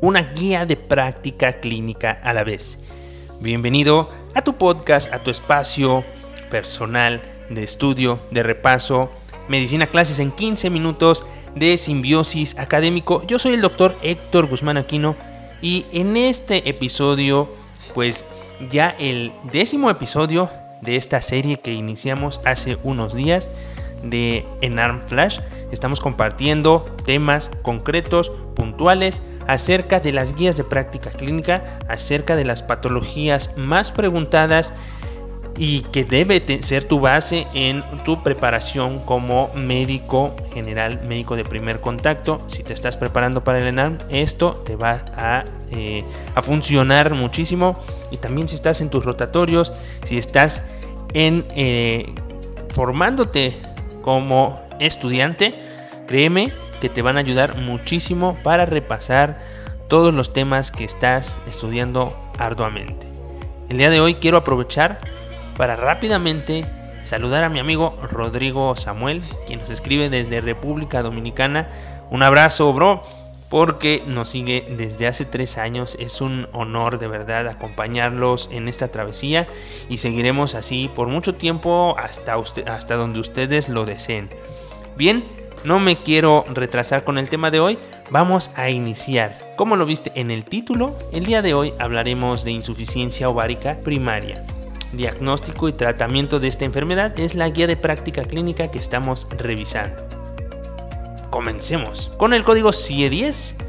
una guía de práctica clínica a la vez. Bienvenido a tu podcast, a tu espacio personal de estudio, de repaso, medicina clases en 15 minutos de simbiosis académico. Yo soy el doctor Héctor Guzmán Aquino y en este episodio, pues ya el décimo episodio de esta serie que iniciamos hace unos días de Enarm Flash, estamos compartiendo temas concretos, puntuales, acerca de las guías de práctica clínica, acerca de las patologías más preguntadas y que debe ser tu base en tu preparación como médico general, médico de primer contacto. Si te estás preparando para el ENARM, esto te va a, eh, funcionar muchísimo. Y también si estás en tus rotatorios, si estás en eh, formándote como estudiante, créeme que te van a ayudar muchísimo para repasar todos los temas que estás estudiando arduamente. El día de hoy quiero aprovechar para rápidamente saludar a mi amigo Rodrigo Samuel, quien nos escribe desde República Dominicana. Un abrazo, bro, porque nos sigue desde hace tres años. Es un honor de verdad acompañarlos en esta travesía y seguiremos así por mucho tiempo hasta, hasta donde ustedes lo deseen. Bien, no me quiero retrasar con el tema de hoy, vamos a iniciar. Como lo viste en el título, el día de hoy hablaremos de insuficiencia ovárica primaria. Diagnóstico y tratamiento de esta enfermedad es la guía de práctica clínica que estamos revisando. Comencemos. Con el código CIE10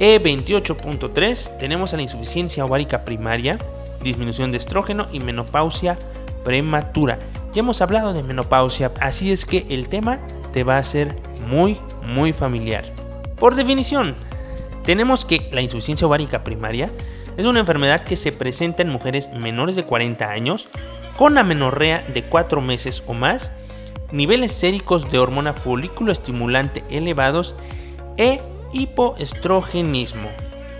E28.3 tenemos a la insuficiencia ovárica primaria, disminución de estrógeno y menopausia prematura. Ya hemos hablado de menopausia, así es que el tema te va a ser muy, muy familiar. Por definición, tenemos que la insuficiencia ovárica primaria es una enfermedad que se presenta en mujeres menores de 40 años con amenorrea de 4 meses o más, niveles séricos de hormona folículo estimulante elevados e hipoestrogenismo.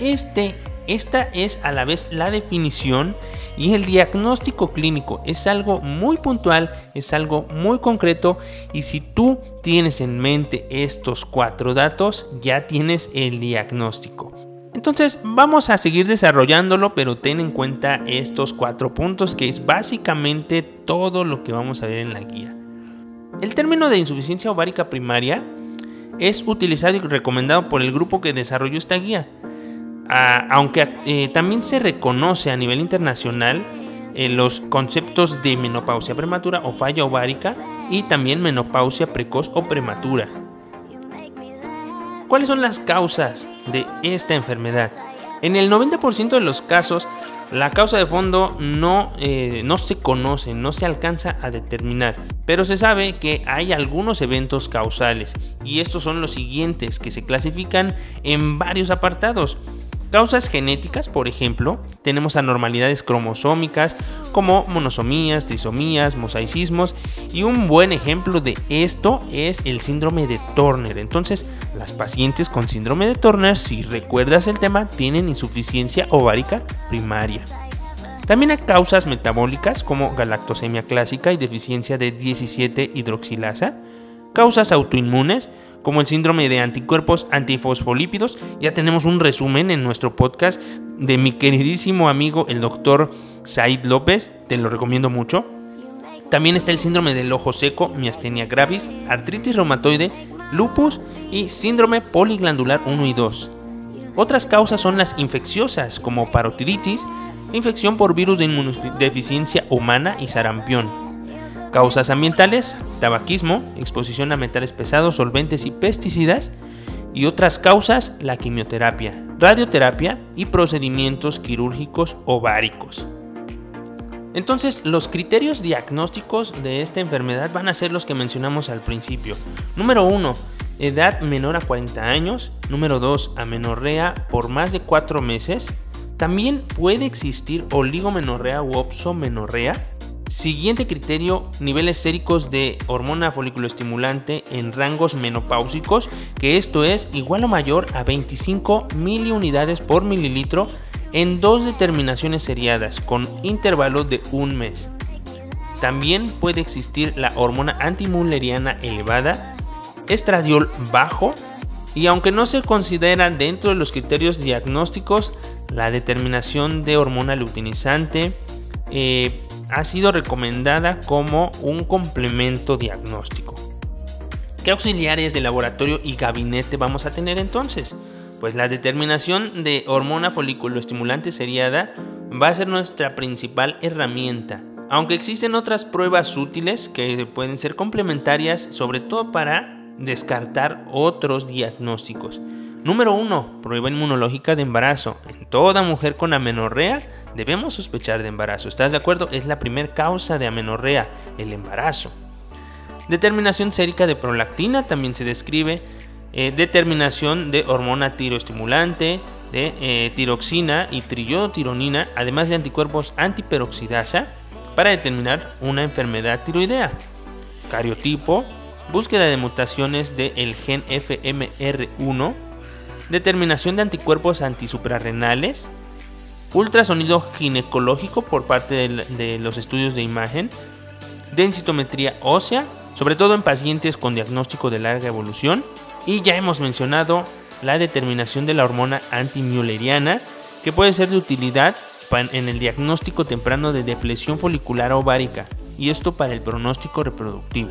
Este, esta es a la vez la definición y el diagnóstico clínico es algo muy puntual, es algo muy concreto y si tú tienes en mente estos cuatro datos, ya tienes el diagnóstico. Entonces vamos a seguir desarrollándolo, pero ten en cuenta estos cuatro puntos que es básicamente todo lo que vamos a ver en la guía. El término de insuficiencia ovárica primaria es utilizado y recomendado por el grupo que desarrolló esta guía aunque eh, también se reconoce a nivel internacional eh, los conceptos de menopausia prematura o falla ovárica y también menopausia precoz o prematura. ¿Cuáles son las causas de esta enfermedad? En el 90% de los casos, la causa de fondo no, eh, no se conoce, no se alcanza a determinar, pero se sabe que hay algunos eventos causales y estos son los siguientes que se clasifican en varios apartados. Causas genéticas, por ejemplo, tenemos anormalidades cromosómicas como monosomías, trisomías, mosaicismos y un buen ejemplo de esto es el síndrome de Turner. Entonces, las pacientes con síndrome de Turner, si recuerdas el tema, tienen insuficiencia ovárica primaria. También hay causas metabólicas como galactosemia clásica y deficiencia de 17 hidroxilasa, causas autoinmunes como el síndrome de anticuerpos antifosfolípidos. Ya tenemos un resumen en nuestro podcast de mi queridísimo amigo el doctor Said López, te lo recomiendo mucho. También está el síndrome del ojo seco, miastenia gravis, artritis reumatoide, lupus y síndrome poliglandular 1 y 2. Otras causas son las infecciosas como parotiditis, infección por virus de inmunodeficiencia humana y sarampión. Causas ambientales, tabaquismo, exposición a metales pesados, solventes y pesticidas. Y otras causas, la quimioterapia, radioterapia y procedimientos quirúrgicos ováricos. Entonces, los criterios diagnósticos de esta enfermedad van a ser los que mencionamos al principio. Número 1, edad menor a 40 años. Número 2, amenorrea por más de 4 meses. También puede existir oligomenorrea u opsomenorrea. Siguiente criterio, niveles séricos de hormona folículo estimulante en rangos menopáusicos, que esto es igual o mayor a 25 miliunidades por mililitro en dos determinaciones seriadas con intervalo de un mes. También puede existir la hormona antimulleriana elevada, estradiol bajo Y aunque no se considera dentro de los criterios diagnósticos, la determinación de hormona luteinizante eh, ha sido recomendada como un complemento diagnóstico. ¿Qué auxiliares de laboratorio y gabinete vamos a tener entonces? Pues la determinación de hormona folículo estimulante seriada va a ser nuestra principal herramienta. Aunque existen otras pruebas útiles que pueden ser complementarias, sobre todo para descartar otros diagnósticos. Número 1. Prueba inmunológica de embarazo. En toda mujer con amenorrea debemos sospechar de embarazo. ¿Estás de acuerdo? Es la primera causa de amenorrea, el embarazo. Determinación sérica de prolactina también se describe. Eh, determinación de hormona tiroestimulante, de eh, tiroxina y triiodotironina, además de anticuerpos antiperoxidasa para determinar una enfermedad tiroidea. Cariotipo, búsqueda de mutaciones del gen FMR1, determinación de anticuerpos antisuprarrenales, ultrasonido ginecológico por parte de los estudios de imagen, densitometría ósea, sobre todo en pacientes con diagnóstico de larga evolución, y ya hemos mencionado la determinación de la hormona antimülleriana, que puede ser de utilidad en el diagnóstico temprano de depresión folicular ovárica, y esto para el pronóstico reproductivo.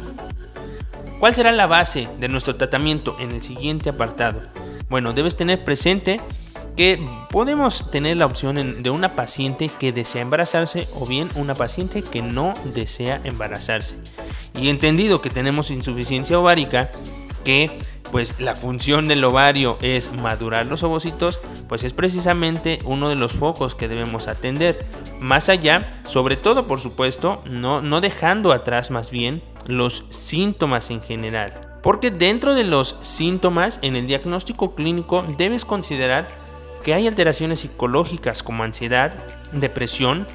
¿Cuál será la base de nuestro tratamiento en el siguiente apartado? Bueno, debes tener presente que podemos tener la opción de una paciente que desea embarazarse o bien una paciente que no desea embarazarse. Y entendido que tenemos insuficiencia ovárica, que pues la función del ovario es madurar los ovocitos, pues es precisamente uno de los focos que debemos atender. Más allá, sobre todo por supuesto, no, no dejando atrás más bien los síntomas en general. Porque dentro de los síntomas en el diagnóstico clínico debes considerar que hay alteraciones psicológicas como ansiedad, depresión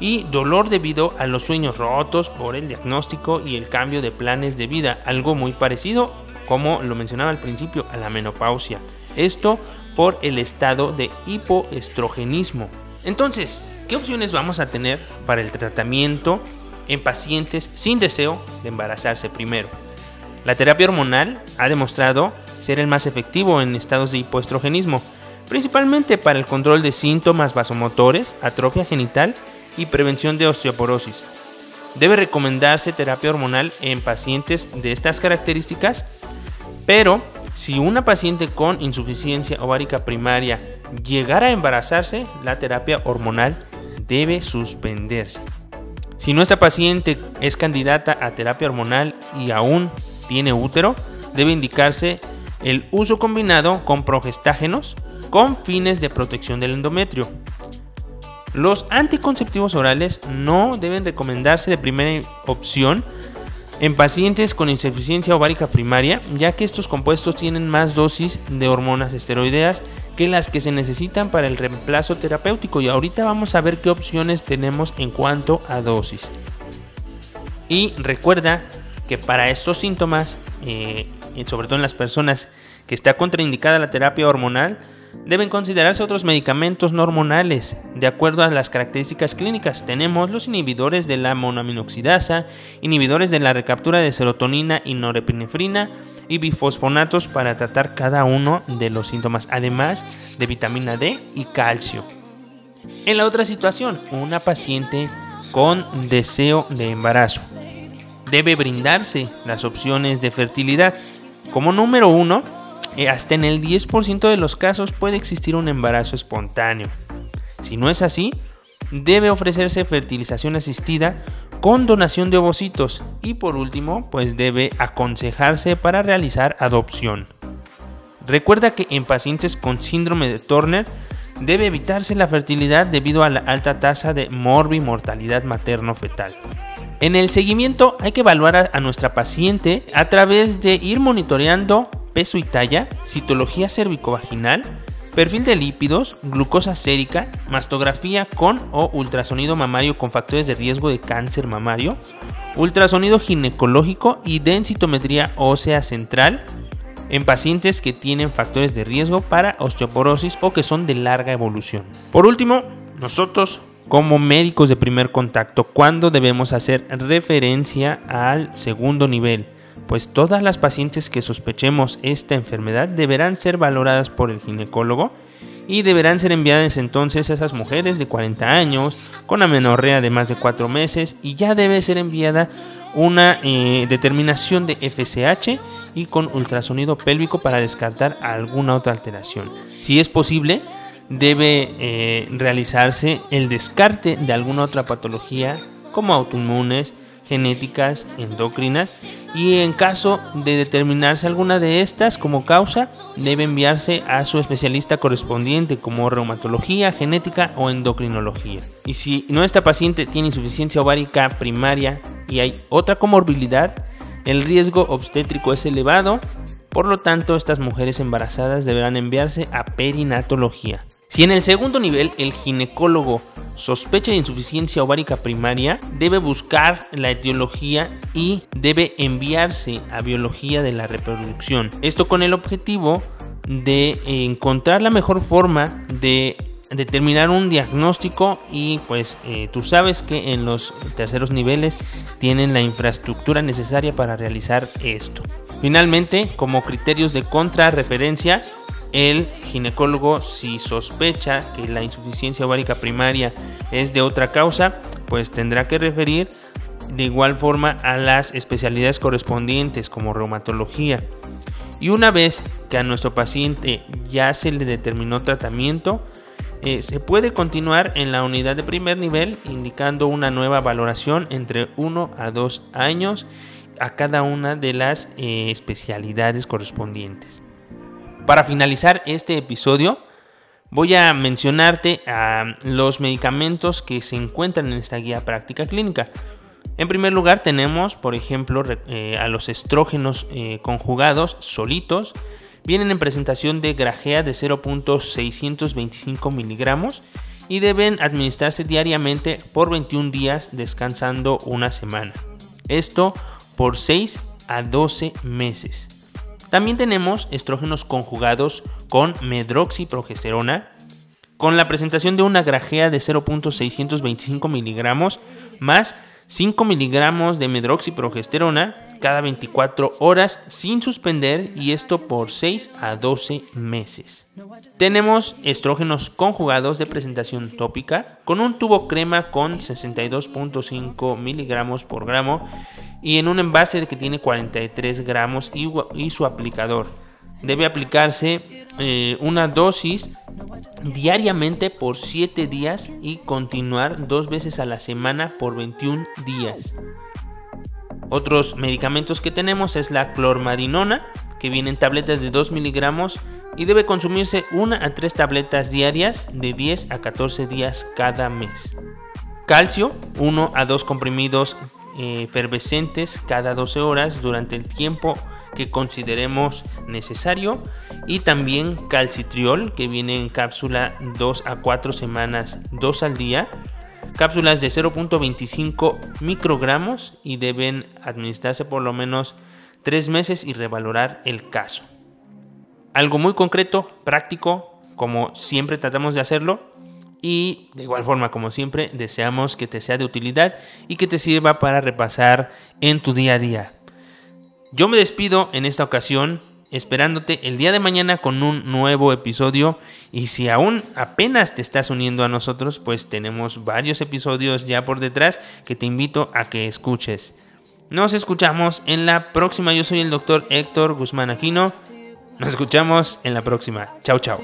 y dolor debido a los sueños rotos por el diagnóstico y el cambio de planes de vida, algo muy parecido como lo mencionaba al principio, a la menopausia. Esto por el estado de hipoestrogenismo. Entonces, ¿qué opciones vamos a tener para el tratamiento en pacientes sin deseo de embarazarse primero? La terapia hormonal ha demostrado ser el más efectivo en estados de hipoestrogenismo, principalmente para el control de síntomas vasomotores, atrofia genital y prevención de osteoporosis. Debe recomendarse terapia hormonal en pacientes de estas características pero si una paciente con insuficiencia ovárica primaria llegara a embarazarse, la terapia hormonal debe suspenderse. Si nuestra paciente es candidata a terapia hormonal y aún tiene útero, debe indicarse el uso combinado con progestágenos con fines de protección del endometrio. Los anticonceptivos orales no deben recomendarse de primera opción en pacientes con insuficiencia ovárica primaria, ya que estos compuestos tienen más dosis de hormonas esteroideas que las que se necesitan para el reemplazo terapéutico y ahorita vamos a ver qué opciones tenemos en cuanto a dosis. Y recuerda que para estos síntomas, eh, sobre todo en las personas que está contraindicada la terapia hormonal, deben considerarse otros medicamentos no hormonales. De acuerdo a las características clínicas, tenemos los inhibidores de la monoaminoxidasa, inhibidores de la recaptura de serotonina y norepinefrina y bifosfonatos para tratar cada uno de los síntomas, además de vitamina D y calcio. En la otra situación, una paciente con deseo de embarazo debe brindarse las opciones de fertilidad. Como número uno, eh, hasta en el 10% de los casos puede existir un embarazo espontáneo. Si no es así, debe ofrecerse fertilización asistida con donación de ovocitos y por último, pues debe aconsejarse para realizar adopción. Recuerda que en pacientes con síndrome de Turner debe evitarse la fertilidad debido a la alta tasa de morbimortalidad materno-fetal. En el seguimiento hay que evaluar a nuestra paciente a través de ir monitoreando peso y talla, citología cervicovaginal, perfil de lípidos, glucosa sérica, mastografía con o ultrasonido mamario con factores de riesgo de cáncer mamario, ultrasonido ginecológico y densitometría ósea central en pacientes que tienen factores de riesgo para osteoporosis o que son de larga evolución. Por último, nosotros como médicos de primer contacto, ¿cuándo debemos hacer referencia al segundo nivel? pues todas las pacientes que sospechemos esta enfermedad deberán ser valoradas por el ginecólogo y deberán ser enviadas entonces a esas mujeres de 40 años con amenorrea de más de 4 meses y ya debe ser enviada una eh, determinación de FSH y con ultrasonido pélvico para descartar alguna otra alteración. Si es posible, debe eh, realizarse el descarte de alguna otra patología como autoinmunes, genéticas, endocrinas y en caso de determinarse alguna de estas como causa, debe enviarse a su especialista correspondiente como reumatología, genética o endocrinología. Y si nuestra paciente tiene insuficiencia ovárica primaria y hay otra comorbilidad, el riesgo obstétrico es elevado, por lo tanto estas mujeres embarazadas deberán enviarse a perinatología. Si en el segundo nivel el ginecólogo sospecha de insuficiencia ovárica primaria, debe buscar la etiología y debe enviarse a biología de la reproducción. Esto con el objetivo de encontrar la mejor forma de determinar un diagnóstico y pues eh, tú sabes que en los terceros niveles tienen la infraestructura necesaria para realizar esto. Finalmente, como criterios de contrarreferencia, el ginecólogo si sospecha que la insuficiencia ovárica primaria es de otra causa, pues tendrá que referir de igual forma a las especialidades correspondientes como reumatología. Y una vez que a nuestro paciente ya se le determinó tratamiento, eh, se puede continuar en la unidad de primer nivel indicando una nueva valoración entre 1 a 2 años a cada una de las eh, especialidades correspondientes. Para finalizar este episodio, voy a mencionarte a los medicamentos que se encuentran en esta guía práctica clínica. En primer lugar tenemos, por ejemplo, eh, a los estrógenos eh, conjugados solitos. Vienen en presentación de grajea de 0.625 miligramos y deben administrarse diariamente por 21 días descansando una semana. Esto por 6 a 12 meses. También tenemos estrógenos conjugados con medroxiprogesterona, con la presentación de una grajea de 0.625 miligramos más 5 miligramos de medroxiprogesterona cada 24 horas sin suspender y esto por 6 a 12 meses. Tenemos estrógenos conjugados de presentación tópica con un tubo crema con 62.5 miligramos por gramo y en un envase que tiene 43 gramos y, su aplicador. Debe aplicarse eh, una dosis diariamente por 7 días y continuar dos veces a la semana por 21 días. Otros medicamentos que tenemos es la clormadinona, que viene en tabletas de 2 miligramos y debe consumirse una a 3 tabletas diarias de 10 a 14 días cada mes. Calcio, 1 a 2 comprimidos efervescentes cada 12 horas durante el tiempo que consideremos necesario y también calcitriol que viene en cápsula 2 a 4 semanas 2 al día cápsulas de 0.25 microgramos y deben administrarse por lo menos 3 meses y revalorar el caso algo muy concreto práctico como siempre tratamos de hacerlo y de igual forma, como siempre, deseamos que te sea de utilidad y que te sirva para repasar en tu día a día. Yo me despido en esta ocasión esperándote el día de mañana con un nuevo episodio y si aún apenas te estás uniendo a nosotros, pues tenemos varios episodios ya por detrás que te invito a que escuches. Nos escuchamos en la próxima. Yo soy el doctor Héctor Guzmán Aquino. Nos escuchamos en la próxima. Chao, chao.